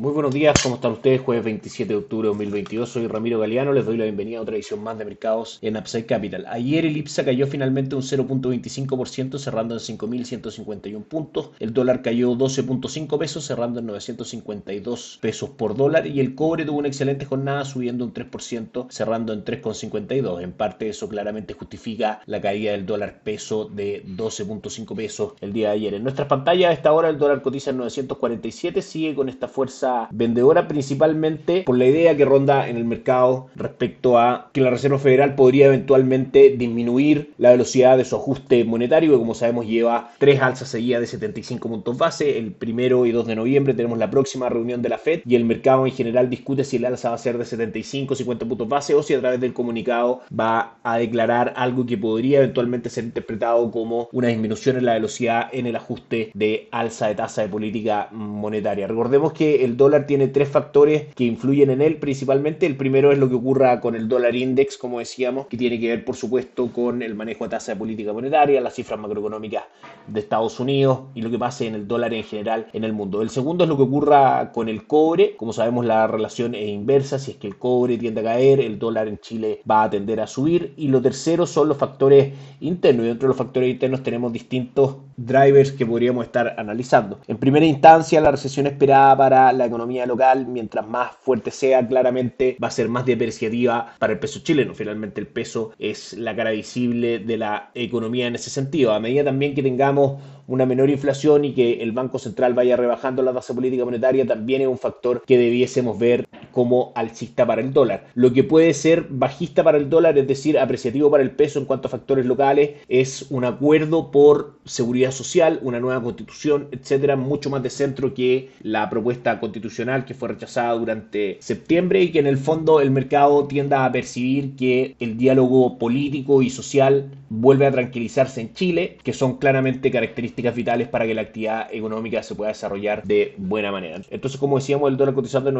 Muy buenos días, ¿cómo están ustedes? Jueves 27 de octubre de 2022, soy Ramiro Galeano, les doy la bienvenida a otra edición más de mercados en Upside Capital. Ayer el IPSA cayó finalmente un 0.25%, cerrando en 5.151 puntos, el dólar cayó 12.5 pesos, cerrando en 952 pesos por dólar, y el cobre tuvo una excelente jornada, subiendo un 3%, cerrando en 3.52. En parte eso claramente justifica la caída del dólar peso de 12.5 pesos el día de ayer. En nuestras pantallas a esta hora el dólar cotiza en 947, sigue con esta fuerza vendedora principalmente por la idea que ronda en el mercado respecto a que la Reserva Federal podría eventualmente disminuir la velocidad de su ajuste monetario, que como sabemos lleva tres alzas seguidas de 75 puntos base. El primero y 2 de noviembre tenemos la próxima reunión de la Fed y el mercado en general discute si el alza va a ser de 75, 50 puntos base o si a través del comunicado va a declarar algo que podría eventualmente ser interpretado como una disminución en la velocidad en el ajuste de alza de tasa de política monetaria. Recordemos que el dólar tiene tres factores que influyen en él principalmente. El primero es lo que ocurra con el dólar index, como decíamos, que tiene que ver por supuesto con el manejo de tasa de política monetaria, las cifras macroeconómicas de Estados Unidos y lo que pase en el dólar en general en el mundo. El segundo es lo que ocurra con el cobre. Como sabemos la relación es inversa, si es que el cobre tiende a caer, el dólar en Chile va a tender a subir. Y lo tercero son los factores internos y dentro de los factores internos tenemos distintos drivers que podríamos estar analizando. En primera instancia, la recesión esperada para la economía local, mientras más fuerte sea, claramente va a ser más depreciativa para el peso chileno. Finalmente el peso es la cara visible de la economía en ese sentido. A medida también que tengamos una menor inflación y que el Banco Central vaya rebajando la tasa política monetaria también es un factor que debiésemos ver como alcista para el dólar. Lo que puede ser bajista para el dólar, es decir, apreciativo para el peso en cuanto a factores locales, es un acuerdo por seguridad social, una nueva constitución, etcétera, mucho más de centro que la propuesta constitucional que fue rechazada durante septiembre y que en el fondo el mercado tienda a percibir que el diálogo político y social vuelve a tranquilizarse en Chile, que son claramente características vitales para que la actividad económica se pueda desarrollar de buena manera. Entonces, como decíamos, el dólar cotizando en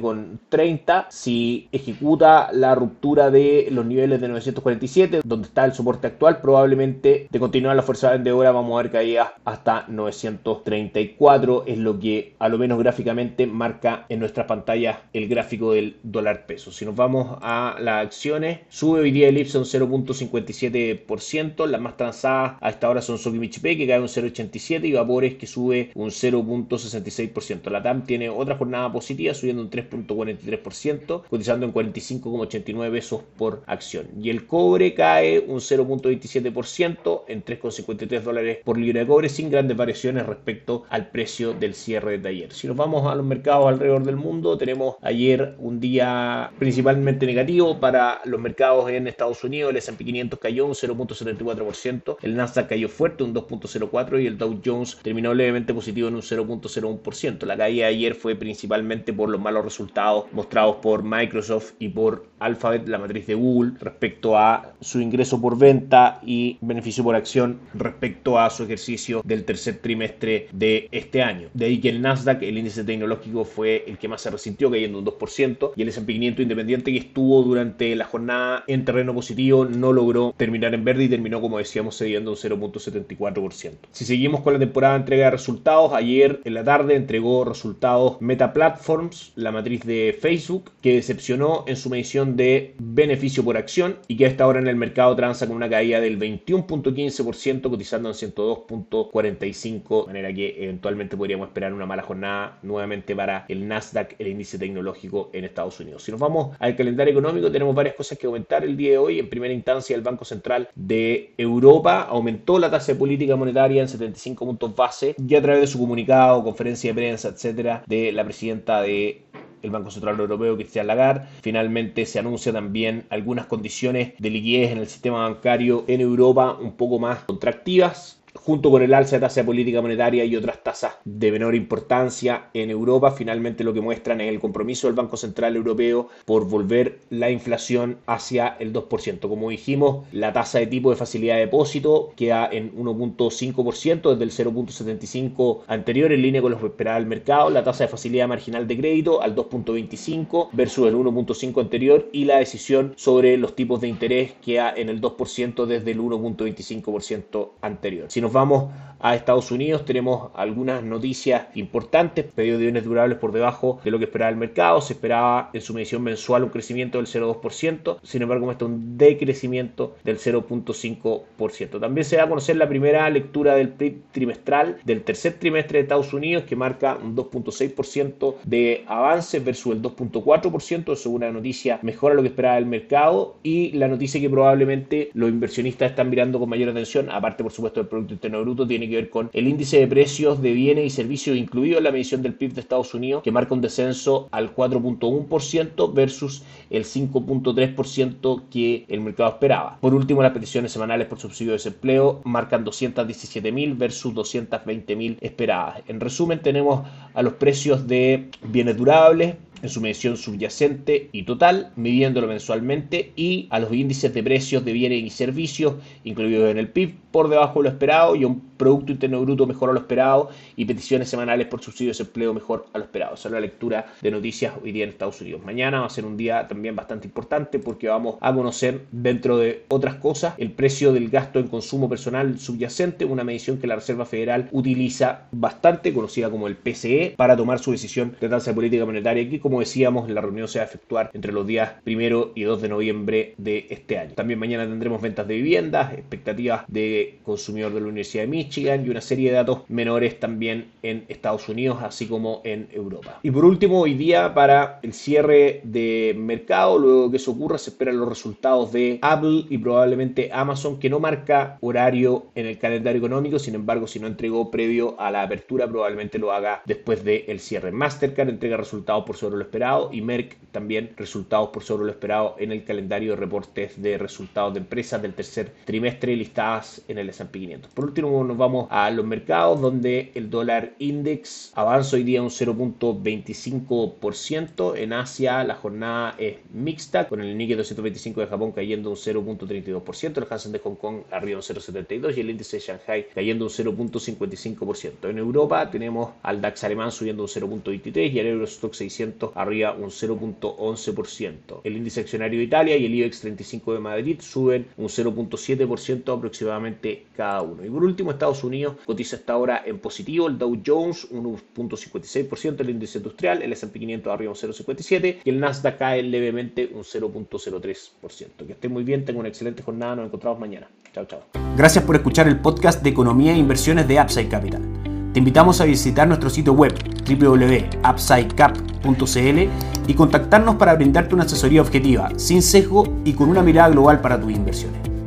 947,30, si ejecuta la ruptura de los niveles de 947, donde está el soporte actual, probablemente de continuar la fuerza vendedora vamos a ver caídas hasta 934, es lo que a lo menos gráficamente marca en nuestras pantallas el gráfico del dólar peso. Si nos vamos a las acciones, sube hoy día el Ipson 0.57%, las más transadas a esta hora son Sokimichi que cae un 0,87 y Vapores que sube un 0.66%. La TAM tiene otra jornada positiva subiendo un 3.43%, cotizando en 45,89 pesos por acción. Y el cobre cae un 0.27% en 3,53 dólares por libra de cobre sin grandes variaciones respecto al precio del cierre de ayer. Si nos vamos a los mercados alrededor del mundo, tenemos ayer un día principalmente negativo para los mercados en Estados Unidos. El S&P 500 cayó un 0.74%, el Nasdaq cayó fuerte un 2.0 y el Dow Jones terminó levemente positivo en un 0.01%. La caída de ayer fue principalmente por los malos resultados mostrados por Microsoft y por Alphabet, la matriz de Google, respecto a su ingreso por venta y beneficio por acción respecto a su ejercicio del tercer trimestre de este año. De ahí que el Nasdaq, el índice tecnológico, fue el que más se resintió, cayendo un 2%, y el S&P 500 independiente que estuvo durante la jornada en terreno positivo no logró terminar en verde y terminó, como decíamos, cediendo un 0.74%. Si seguimos con la temporada de entrega de resultados, ayer en la tarde entregó resultados Meta Platforms, la matriz de Facebook, que decepcionó en su medición de beneficio por acción y que a esta hora en el mercado transa con una caída del 21.15%, cotizando en 102.45, de manera que eventualmente podríamos esperar una mala jornada nuevamente para el Nasdaq, el índice tecnológico en Estados Unidos. Si nos vamos al calendario económico, tenemos varias cosas que comentar el día de hoy. En primera instancia, el Banco Central de Europa aumentó la tasa de política monetaria en 75 puntos base y a través de su comunicado, conferencia de prensa, etcétera, de la presidenta de el Banco Central Europeo, Cristian Lagarde. Finalmente se anuncia también algunas condiciones de liquidez en el sistema bancario en Europa un poco más contractivas junto con el alza de tasa de política monetaria y otras tasas de menor importancia en Europa, finalmente lo que muestran es el compromiso del Banco Central Europeo por volver la inflación hacia el 2%. Como dijimos, la tasa de tipo de facilidad de depósito queda en 1.5% desde el 0.75 anterior en línea con lo que esperaba el mercado, la tasa de facilidad marginal de crédito al 2.25 versus el 1.5 anterior y la decisión sobre los tipos de interés queda en el 2% desde el 1.25% anterior. Si nos vamos a Estados Unidos tenemos algunas noticias importantes, pedido de bienes durables por debajo de lo que esperaba el mercado, se esperaba en su medición mensual un crecimiento del 0,2%, sin embargo muestra un decrecimiento del 0,5%. También se va a conocer la primera lectura del PIB trimestral del tercer trimestre de Estados Unidos que marca un 2,6% de avance versus el 2,4%, es una noticia mejor a lo que esperaba el mercado y la noticia que probablemente los inversionistas están mirando con mayor atención, aparte por supuesto del Producto Interno Bruto, tiene que ver con el índice de precios de bienes y servicios incluido en la medición del PIB de Estados Unidos, que marca un descenso al 4.1% versus el 5.3% que el mercado esperaba. Por último, las peticiones semanales por subsidio de desempleo marcan 217.000 versus 220.000 esperadas. En resumen, tenemos a los precios de bienes durables, en su medición subyacente y total, midiéndolo mensualmente, y a los índices de precios de bienes y servicios incluidos en el PIB por debajo de lo esperado y un Producto Interno Bruto mejor a lo esperado y peticiones semanales por subsidio de desempleo mejor a lo esperado. Esa es la lectura de noticias hoy día en Estados Unidos. Mañana va a ser un día también bastante importante porque vamos a conocer, dentro de otras cosas, el precio del gasto en consumo personal subyacente, una medición que la Reserva Federal utiliza bastante, conocida como el PCE, para tomar su decisión de tasa de política monetaria que, como decíamos, la reunión se va a efectuar entre los días primero y 2 de noviembre de este año. También mañana tendremos ventas de viviendas, expectativas de consumidor de la Universidad de Michigan, y una serie de datos menores también en Estados Unidos, así como en Europa. Y por último, hoy día para el cierre de mercado, luego que eso ocurra, se esperan los resultados de Apple y probablemente Amazon, que no marca horario en el calendario económico, sin embargo, si no entregó previo a la apertura, probablemente lo haga después del cierre. Mastercard entrega resultados por sobre lo esperado y Merck también resultados por sobre lo esperado en el calendario de reportes de resultados de empresas del tercer trimestre listadas en el S&P 500. Por último, nos vamos a los mercados donde el dólar index avanza hoy día un 0.25%. En Asia la jornada es mixta con el Nikkei 225 de Japón cayendo un 0.32%, el Hansen de Hong Kong arriba un 0.72 y el índice de Shanghai cayendo un 0.55%. En Europa tenemos al DAX alemán subiendo un 0.23 y el Eurostock 600 arriba un 0.11%. El índice accionario de Italia y el IBEX 35 de Madrid suben un 0.7% aproximadamente cada uno. Y por último, Unidos cotiza hasta ahora en positivo, el Dow Jones 1.56%, el índice industrial, el S&P 500 arriba un 0.57% y el Nasdaq cae levemente un 0.03%. Que estén muy bien, tengan una excelente jornada, nos encontramos mañana. Chao, chao. Gracias por escuchar el podcast de Economía e Inversiones de Upside Capital. Te invitamos a visitar nuestro sitio web www.upsidecap.cl y contactarnos para brindarte una asesoría objetiva, sin sesgo y con una mirada global para tus inversiones.